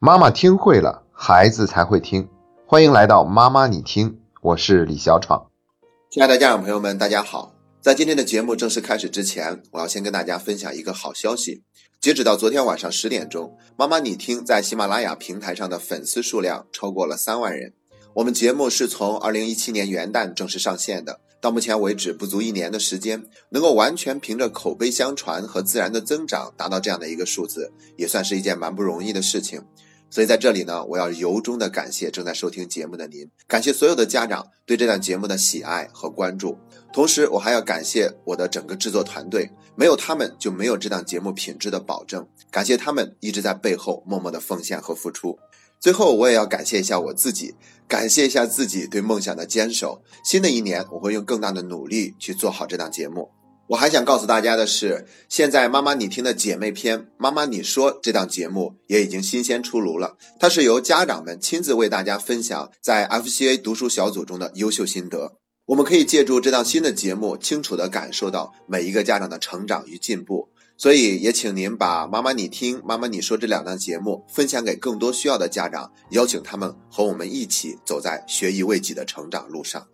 妈妈听会了，孩子才会听。欢迎来到妈妈你听，我是李小闯。亲爱的家长朋友们，大家好！在今天的节目正式开始之前，我要先跟大家分享一个好消息。截止到昨天晚上十点钟，妈妈你听在喜马拉雅平台上的粉丝数量超过了三万人。我们节目是从二零一七年元旦正式上线的，到目前为止不足一年的时间，能够完全凭着口碑相传和自然的增长达到这样的一个数字，也算是一件蛮不容易的事情。所以在这里呢，我要由衷的感谢正在收听节目的您，感谢所有的家长对这档节目的喜爱和关注。同时，我还要感谢我的整个制作团队，没有他们就没有这档节目品质的保证。感谢他们一直在背后默默的奉献和付出。最后，我也要感谢一下我自己，感谢一下自己对梦想的坚守。新的一年，我会用更大的努力去做好这档节目。我还想告诉大家的是，现在妈妈你听的姐妹篇《妈妈你说》这档节目也已经新鲜出炉了。它是由家长们亲自为大家分享在 FCA 读书小组中的优秀心得。我们可以借助这档新的节目，清楚地感受到每一个家长的成长与进步。所以，也请您把《妈妈你听》《妈妈你说》这两档节目分享给更多需要的家长，邀请他们和我们一起走在学以为己的成长路上。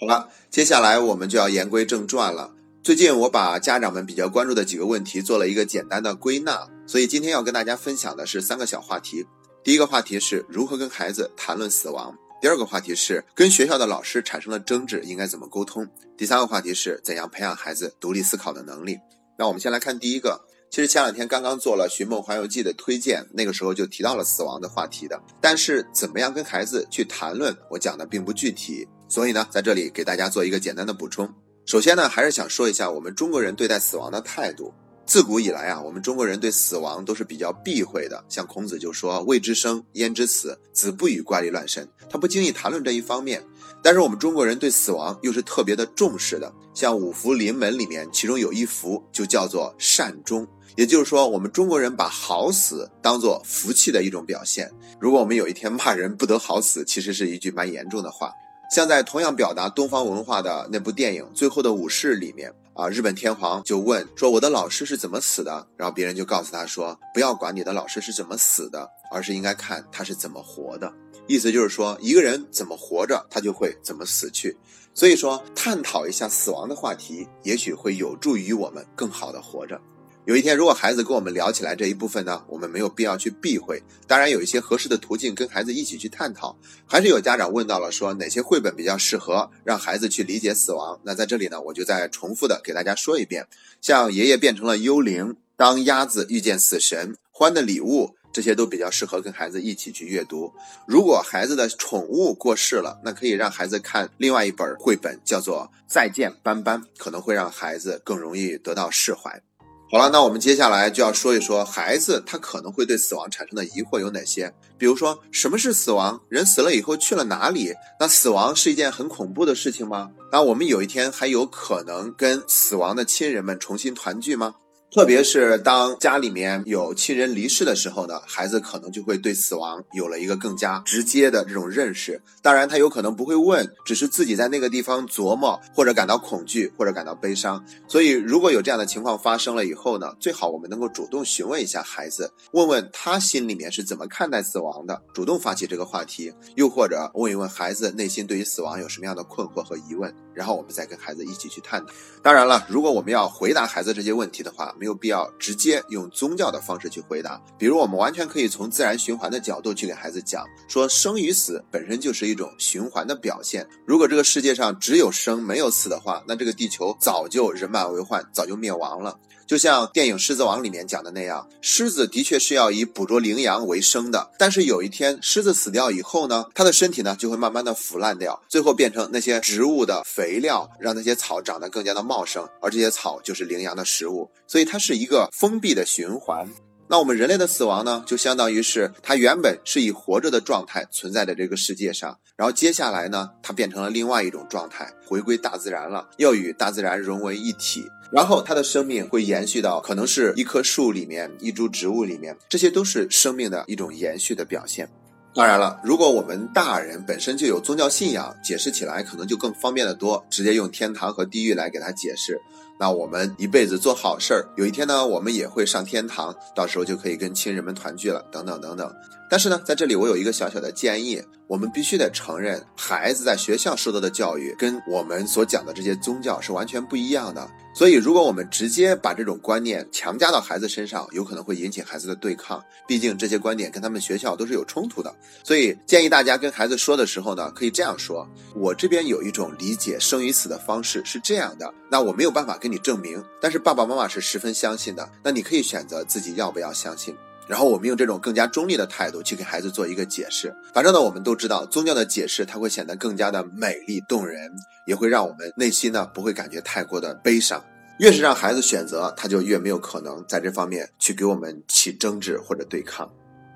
好了，接下来我们就要言归正传了。最近我把家长们比较关注的几个问题做了一个简单的归纳，所以今天要跟大家分享的是三个小话题。第一个话题是如何跟孩子谈论死亡；第二个话题是跟学校的老师产生了争执应该怎么沟通；第三个话题是怎样培养孩子独立思考的能力。那我们先来看第一个，其实前两天刚刚做了《寻梦环游记》的推荐，那个时候就提到了死亡的话题的，但是怎么样跟孩子去谈论，我讲的并不具体，所以呢，在这里给大家做一个简单的补充。首先呢，还是想说一下我们中国人对待死亡的态度。自古以来啊，我们中国人对死亡都是比较避讳的。像孔子就说：“未知生，焉知死？子不语怪力乱神。”他不经意谈论这一方面。但是我们中国人对死亡又是特别的重视的。像五福临门里面，其中有一福就叫做善终，也就是说，我们中国人把好死当做福气的一种表现。如果我们有一天骂人不得好死，其实是一句蛮严重的话。像在同样表达东方文化的那部电影《最后的武士》里面啊，日本天皇就问说：“我的老师是怎么死的？”然后别人就告诉他说：“不要管你的老师是怎么死的，而是应该看他是怎么活的。”意思就是说，一个人怎么活着，他就会怎么死去。所以说，探讨一下死亡的话题，也许会有助于我们更好的活着。有一天，如果孩子跟我们聊起来这一部分呢，我们没有必要去避讳。当然，有一些合适的途径跟孩子一起去探讨。还是有家长问到了，说哪些绘本比较适合让孩子去理解死亡？那在这里呢，我就再重复的给大家说一遍。像爷爷变成了幽灵，当鸭子遇见死神，欢的礼物，这些都比较适合跟孩子一起去阅读。如果孩子的宠物过世了，那可以让孩子看另外一本绘本，叫做《再见斑斑》，可能会让孩子更容易得到释怀。好了，那我们接下来就要说一说孩子他可能会对死亡产生的疑惑有哪些。比如说，什么是死亡？人死了以后去了哪里？那死亡是一件很恐怖的事情吗？那我们有一天还有可能跟死亡的亲人们重新团聚吗？特别是当家里面有亲人离世的时候呢，孩子可能就会对死亡有了一个更加直接的这种认识。当然，他有可能不会问，只是自己在那个地方琢磨，或者感到恐惧，或者感到悲伤。所以，如果有这样的情况发生了以后呢，最好我们能够主动询问一下孩子，问问他心里面是怎么看待死亡的，主动发起这个话题，又或者问一问孩子内心对于死亡有什么样的困惑和疑问，然后我们再跟孩子一起去探讨。当然了，如果我们要回答孩子这些问题的话，没有必要直接用宗教的方式去回答，比如我们完全可以从自然循环的角度去给孩子讲，说生与死本身就是一种循环的表现。如果这个世界上只有生没有死的话，那这个地球早就人满为患，早就灭亡了。就像电影《狮子王》里面讲的那样，狮子的确是要以捕捉羚羊为生的。但是有一天，狮子死掉以后呢，它的身体呢就会慢慢的腐烂掉，最后变成那些植物的肥料，让那些草长得更加的茂盛，而这些草就是羚羊的食物。所以它是一个封闭的循环。那我们人类的死亡呢，就相当于是它原本是以活着的状态存在的这个世界上，然后接下来呢，它变成了另外一种状态，回归大自然了，要与大自然融为一体，然后它的生命会延续到可能是一棵树里面，一株植物里面，这些都是生命的一种延续的表现。当然了，如果我们大人本身就有宗教信仰，解释起来可能就更方便的多，直接用天堂和地狱来给他解释。那我们一辈子做好事儿，有一天呢，我们也会上天堂，到时候就可以跟亲人们团聚了，等等等等。但是呢，在这里我有一个小小的建议，我们必须得承认，孩子在学校受到的教育跟我们所讲的这些宗教是完全不一样的。所以，如果我们直接把这种观念强加到孩子身上，有可能会引起孩子的对抗。毕竟这些观点跟他们学校都是有冲突的。所以，建议大家跟孩子说的时候呢，可以这样说：我这边有一种理解生与死的方式是这样的，那我没有办法跟你证明，但是爸爸妈妈是十分相信的。那你可以选择自己要不要相信。然后我们用这种更加中立的态度去给孩子做一个解释。反正呢，我们都知道宗教的解释它会显得更加的美丽动人，也会让我们内心呢不会感觉太过的悲伤。越是让孩子选择，他就越没有可能在这方面去给我们起争执或者对抗。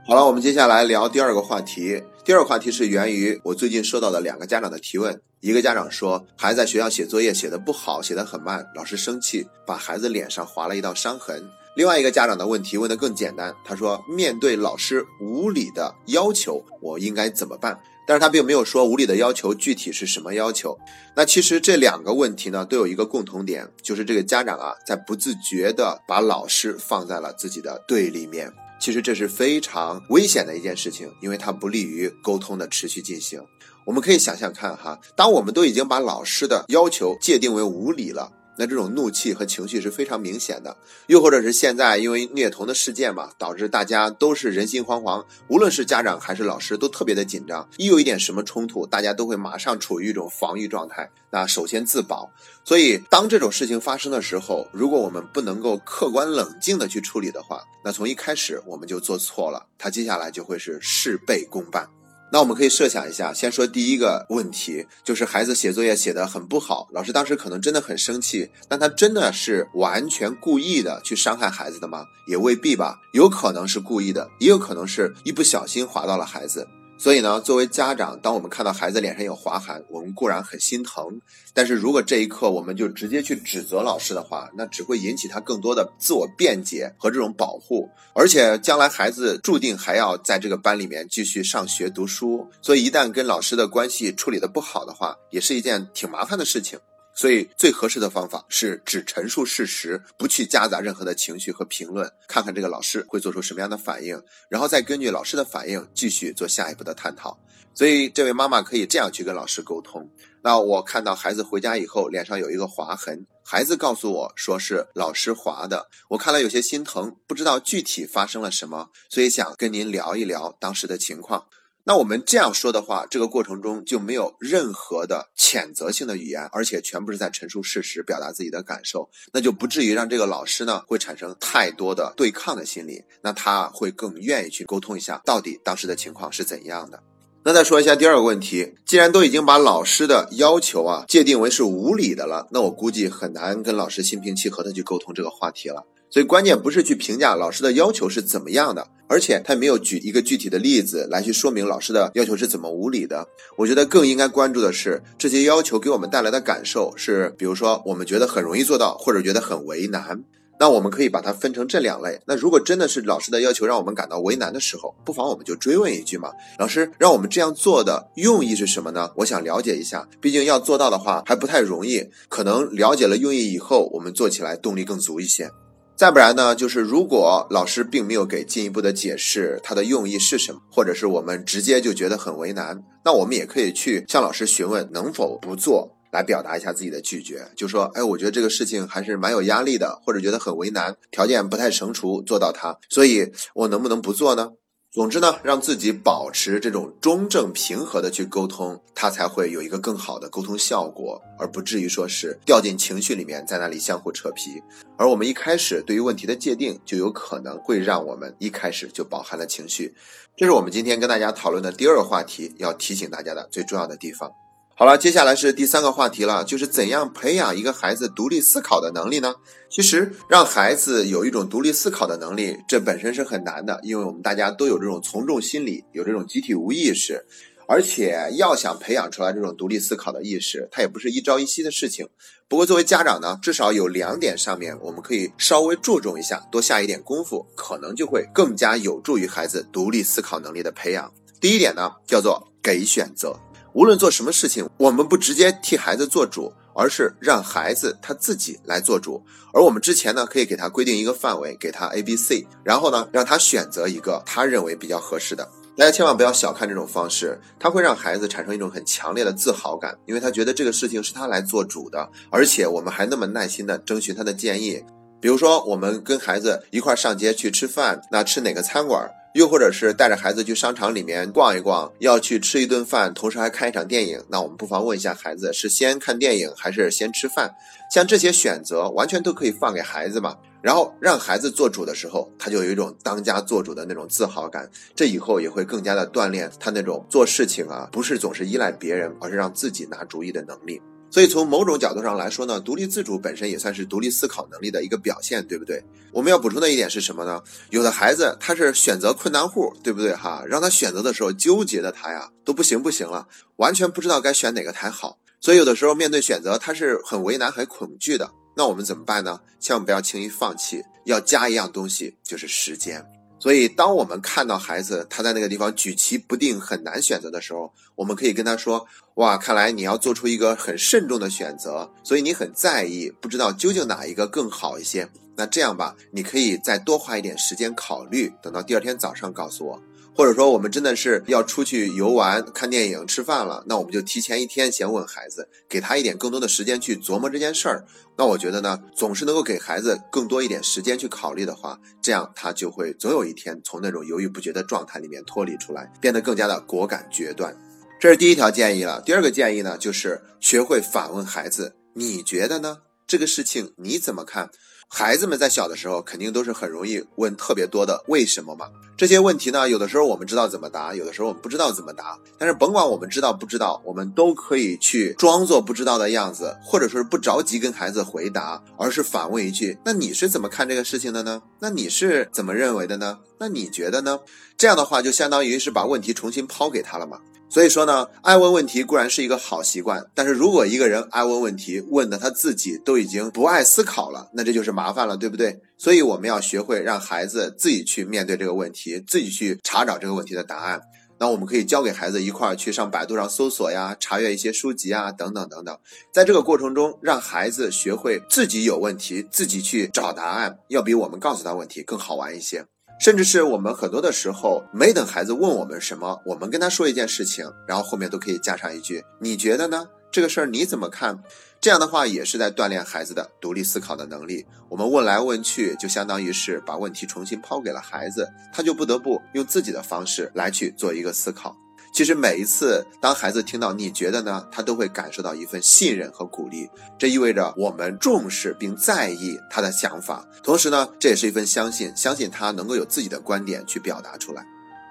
好了，我们接下来聊第二个话题。第二个话题是源于我最近收到的两个家长的提问。一个家长说，孩子在学校写作业写得不好，写得很慢，老师生气，把孩子脸上划了一道伤痕。另外一个家长的问题问得更简单，他说：“面对老师无理的要求，我应该怎么办？”但是他并没有说无理的要求具体是什么要求。那其实这两个问题呢，都有一个共同点，就是这个家长啊，在不自觉地把老师放在了自己的对立面。其实这是非常危险的一件事情，因为它不利于沟通的持续进行。我们可以想想看哈，当我们都已经把老师的要求界定为无理了。那这种怒气和情绪是非常明显的，又或者是现在因为虐童的事件嘛，导致大家都是人心惶惶，无论是家长还是老师都特别的紧张，一有一点什么冲突，大家都会马上处于一种防御状态，那首先自保。所以当这种事情发生的时候，如果我们不能够客观冷静的去处理的话，那从一开始我们就做错了，他接下来就会是事倍功半。那我们可以设想一下，先说第一个问题，就是孩子写作业写得很不好，老师当时可能真的很生气，但他真的是完全故意的去伤害孩子的吗？也未必吧，有可能是故意的，也有可能是一不小心划到了孩子。所以呢，作为家长，当我们看到孩子脸上有划痕，我们固然很心疼。但是如果这一刻我们就直接去指责老师的话，那只会引起他更多的自我辩解和这种保护。而且将来孩子注定还要在这个班里面继续上学读书，所以一旦跟老师的关系处理的不好的话，也是一件挺麻烦的事情。所以最合适的方法是只陈述事实，不去夹杂任何的情绪和评论，看看这个老师会做出什么样的反应，然后再根据老师的反应继续做下一步的探讨。所以这位妈妈可以这样去跟老师沟通：那我看到孩子回家以后脸上有一个划痕，孩子告诉我说是老师划的，我看了有些心疼，不知道具体发生了什么，所以想跟您聊一聊当时的情况。那我们这样说的话，这个过程中就没有任何的谴责性的语言，而且全部是在陈述事实，表达自己的感受，那就不至于让这个老师呢会产生太多的对抗的心理，那他会更愿意去沟通一下到底当时的情况是怎样的。那再说一下第二个问题，既然都已经把老师的要求啊界定为是无理的了，那我估计很难跟老师心平气和的去沟通这个话题了。所以关键不是去评价老师的要求是怎么样的，而且他没有举一个具体的例子来去说明老师的要求是怎么无理的。我觉得更应该关注的是这些要求给我们带来的感受是，比如说我们觉得很容易做到，或者觉得很为难。那我们可以把它分成这两类。那如果真的是老师的要求让我们感到为难的时候，不妨我们就追问一句嘛：老师让我们这样做的用意是什么呢？我想了解一下。毕竟要做到的话还不太容易，可能了解了用意以后，我们做起来动力更足一些。再不然呢，就是如果老师并没有给进一步的解释，他的用意是什么，或者是我们直接就觉得很为难，那我们也可以去向老师询问能否不做，来表达一下自己的拒绝，就说，哎，我觉得这个事情还是蛮有压力的，或者觉得很为难，条件不太成熟做到它，所以我能不能不做呢？总之呢，让自己保持这种中正平和的去沟通，他才会有一个更好的沟通效果，而不至于说是掉进情绪里面，在那里相互扯皮。而我们一开始对于问题的界定，就有可能会让我们一开始就饱含了情绪。这是我们今天跟大家讨论的第二个话题，要提醒大家的最重要的地方。好了，接下来是第三个话题了，就是怎样培养一个孩子独立思考的能力呢？其实让孩子有一种独立思考的能力，这本身是很难的，因为我们大家都有这种从众心理，有这种集体无意识，而且要想培养出来这种独立思考的意识，它也不是一朝一夕的事情。不过作为家长呢，至少有两点上面我们可以稍微注重一下，多下一点功夫，可能就会更加有助于孩子独立思考能力的培养。第一点呢，叫做给选择。无论做什么事情，我们不直接替孩子做主，而是让孩子他自己来做主。而我们之前呢，可以给他规定一个范围，给他 A、B、C，然后呢，让他选择一个他认为比较合适的。大家千万不要小看这种方式，它会让孩子产生一种很强烈的自豪感，因为他觉得这个事情是他来做主的，而且我们还那么耐心的征询他的建议。比如说，我们跟孩子一块上街去吃饭，那吃哪个餐馆？又或者是带着孩子去商场里面逛一逛，要去吃一顿饭，同时还看一场电影，那我们不妨问一下孩子，是先看电影还是先吃饭？像这些选择，完全都可以放给孩子嘛。然后让孩子做主的时候，他就有一种当家做主的那种自豪感。这以后也会更加的锻炼他那种做事情啊，不是总是依赖别人，而是让自己拿主意的能力。所以从某种角度上来说呢，独立自主本身也算是独立思考能力的一个表现，对不对？我们要补充的一点是什么呢？有的孩子他是选择困难户，对不对哈？让他选择的时候纠结的他呀都不行不行了，完全不知道该选哪个才好。所以有的时候面对选择他是很为难、很恐惧的。那我们怎么办呢？千万不要轻易放弃，要加一样东西，就是时间。所以，当我们看到孩子他在那个地方举棋不定、很难选择的时候，我们可以跟他说：“哇，看来你要做出一个很慎重的选择，所以你很在意，不知道究竟哪一个更好一些。那这样吧，你可以再多花一点时间考虑，等到第二天早上告诉我。”或者说，我们真的是要出去游玩、看电影、吃饭了，那我们就提前一天先问孩子，给他一点更多的时间去琢磨这件事儿。那我觉得呢，总是能够给孩子更多一点时间去考虑的话，这样他就会总有一天从那种犹豫不决的状态里面脱离出来，变得更加的果敢决断。这是第一条建议了。第二个建议呢，就是学会反问孩子：“你觉得呢？这个事情你怎么看？”孩子们在小的时候肯定都是很容易问特别多的为什么嘛？这些问题呢，有的时候我们知道怎么答，有的时候我们不知道怎么答。但是甭管我们知道不知道，我们都可以去装作不知道的样子，或者说是不着急跟孩子回答，而是反问一句：“那你是怎么看这个事情的呢？那你是怎么认为的呢？那你觉得呢？”这样的话就相当于是把问题重新抛给他了嘛。所以说呢，爱问问题固然是一个好习惯，但是如果一个人爱问问题，问的他自己都已经不爱思考了，那这就是麻烦了，对不对？所以我们要学会让孩子自己去面对这个问题，自己去查找这个问题的答案。那我们可以教给孩子一块儿去上百度上搜索呀，查阅一些书籍啊，等等等等。在这个过程中，让孩子学会自己有问题，自己去找答案，要比我们告诉他问题更好玩一些。甚至是我们很多的时候，没等孩子问我们什么，我们跟他说一件事情，然后后面都可以加上一句：“你觉得呢？这个事儿你怎么看？”这样的话也是在锻炼孩子的独立思考的能力。我们问来问去，就相当于是把问题重新抛给了孩子，他就不得不用自己的方式来去做一个思考。其实每一次，当孩子听到你觉得呢，他都会感受到一份信任和鼓励。这意味着我们重视并在意他的想法，同时呢，这也是一份相信，相信他能够有自己的观点去表达出来。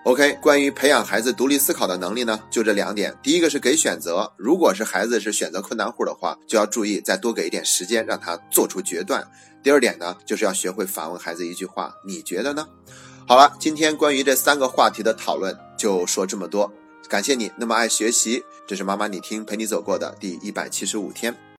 OK，关于培养孩子独立思考的能力呢，就这两点。第一个是给选择，如果是孩子是选择困难户的话，就要注意再多给一点时间，让他做出决断。第二点呢，就是要学会反问孩子一句话：你觉得呢？好了，今天关于这三个话题的讨论就说这么多。感谢你那么爱学习，这是妈妈你听陪你走过的第一百七十五天。